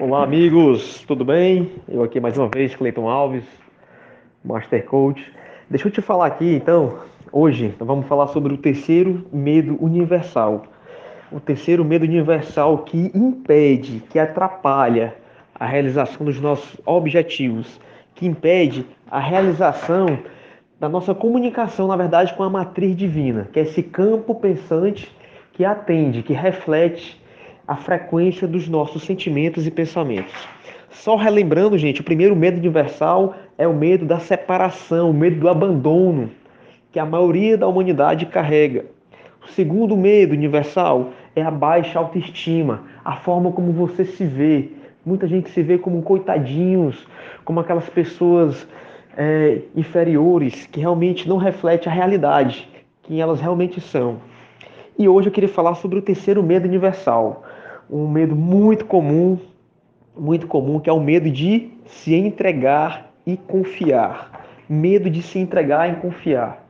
Olá, amigos, tudo bem? Eu aqui mais uma vez, Cleiton Alves, Master Coach. Deixa eu te falar aqui, então, hoje vamos falar sobre o terceiro medo universal. O terceiro medo universal que impede, que atrapalha a realização dos nossos objetivos, que impede a realização da nossa comunicação, na verdade, com a matriz divina, que é esse campo pensante que atende, que reflete a frequência dos nossos sentimentos e pensamentos. Só relembrando, gente, o primeiro medo universal é o medo da separação, o medo do abandono, que a maioria da humanidade carrega. O segundo medo universal é a baixa autoestima, a forma como você se vê. Muita gente se vê como coitadinhos, como aquelas pessoas é, inferiores que realmente não refletem a realidade, quem elas realmente são. E hoje eu queria falar sobre o terceiro medo universal, um medo muito comum, muito comum, que é o medo de se entregar e confiar. Medo de se entregar e confiar.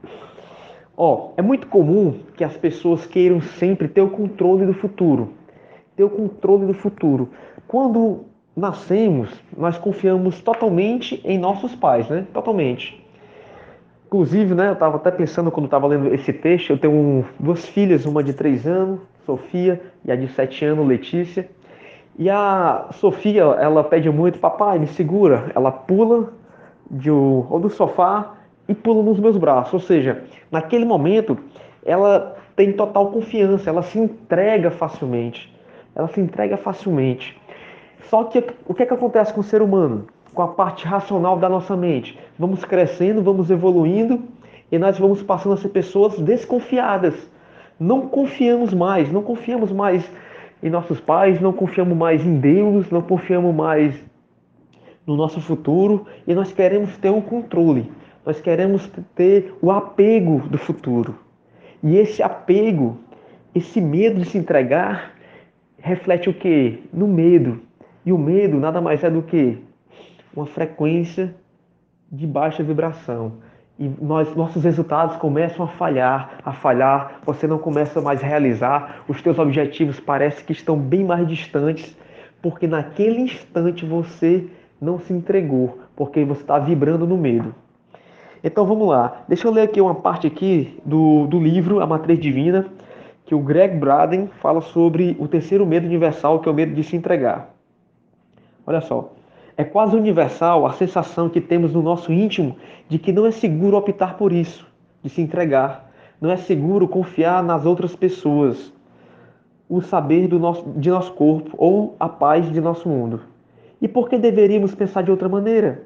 Ó, é muito comum que as pessoas queiram sempre ter o controle do futuro. Ter o controle do futuro. Quando nascemos, nós confiamos totalmente em nossos pais, né? Totalmente. Inclusive, né, eu estava até pensando quando estava lendo esse texto, eu tenho duas filhas, uma de três anos Sofia, e a de 7 anos, Letícia. E a Sofia, ela pede muito, papai, me segura. Ela pula de, ou do sofá e pula nos meus braços. Ou seja, naquele momento, ela tem total confiança, ela se entrega facilmente. Ela se entrega facilmente. Só que o que, é que acontece com o ser humano? Com a parte racional da nossa mente? Vamos crescendo, vamos evoluindo e nós vamos passando a ser pessoas desconfiadas não confiamos mais, não confiamos mais em nossos pais, não confiamos mais em Deus, não confiamos mais no nosso futuro e nós queremos ter o controle, nós queremos ter o apego do futuro. E esse apego, esse medo de se entregar, reflete o que? No medo. E o medo nada mais é do que uma frequência de baixa vibração e nós, nossos resultados começam a falhar, a falhar, você não começa mais a realizar, os teus objetivos parecem que estão bem mais distantes, porque naquele instante você não se entregou, porque você está vibrando no medo. Então vamos lá, deixa eu ler aqui uma parte aqui do, do livro A Matriz Divina, que o Greg Braden fala sobre o terceiro medo universal, que é o medo de se entregar. Olha só. É quase universal a sensação que temos no nosso íntimo de que não é seguro optar por isso, de se entregar. Não é seguro confiar nas outras pessoas, o saber do nosso, de nosso corpo ou a paz de nosso mundo. E por que deveríamos pensar de outra maneira?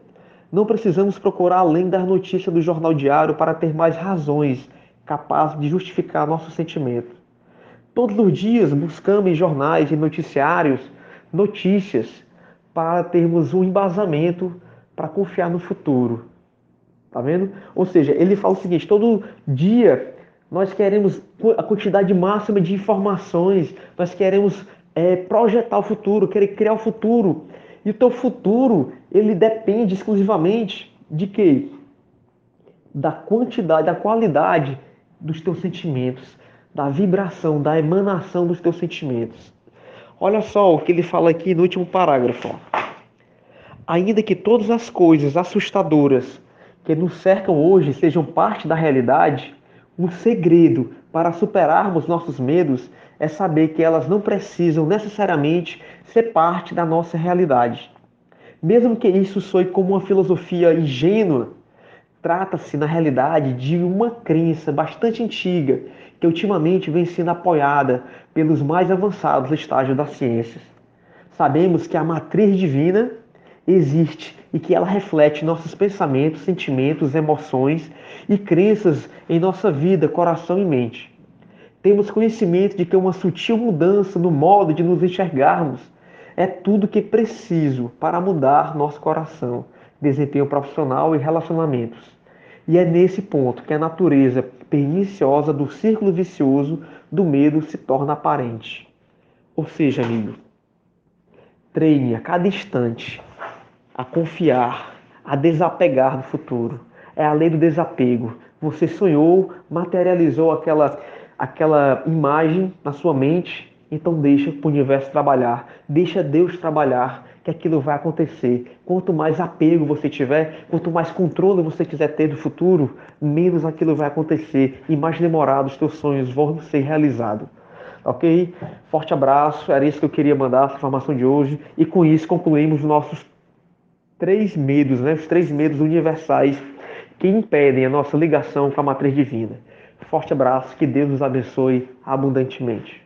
Não precisamos procurar além das notícias do jornal diário para ter mais razões capazes de justificar nosso sentimento. Todos os dias buscamos em jornais e noticiários notícias para termos um embasamento para confiar no futuro. Tá vendo? Ou seja, ele fala o seguinte: todo dia nós queremos a quantidade máxima de informações, nós queremos é, projetar o futuro, querer criar o futuro. E o teu futuro, ele depende exclusivamente de quê? Da quantidade, da qualidade dos teus sentimentos, da vibração, da emanação dos teus sentimentos. Olha só o que ele fala aqui no último parágrafo. Ainda que todas as coisas assustadoras que nos cercam hoje sejam parte da realidade, um segredo para superarmos nossos medos é saber que elas não precisam necessariamente ser parte da nossa realidade. Mesmo que isso soe como uma filosofia ingênua, trata-se na realidade de uma crença bastante antiga que ultimamente vem sendo apoiada pelos mais avançados estágios das ciências. Sabemos que a matriz divina existe e que ela reflete nossos pensamentos, sentimentos, emoções e crenças em nossa vida, coração e mente. Temos conhecimento de que uma sutil mudança no modo de nos enxergarmos é tudo que é preciso para mudar nosso coração, desempenho profissional e relacionamentos. E é nesse ponto que a natureza perniciosa do círculo vicioso do medo se torna aparente. Ou seja, amigo, treine a cada instante a confiar, a desapegar do futuro. É a lei do desapego. Você sonhou, materializou aquela, aquela imagem na sua mente Então deixa o universo trabalhar, deixa Deus trabalhar, que aquilo vai acontecer. Quanto mais apego você tiver, quanto mais controle você quiser ter do futuro, menos aquilo vai acontecer e mais demorado os teus sonhos vão ser realizados. Ok? Forte abraço, era isso que eu queria mandar, essa informação de hoje. E com isso concluímos os nossos três medos, né? os três medos universais que impedem a nossa ligação com a matriz divina. Forte abraço, que Deus nos abençoe abundantemente.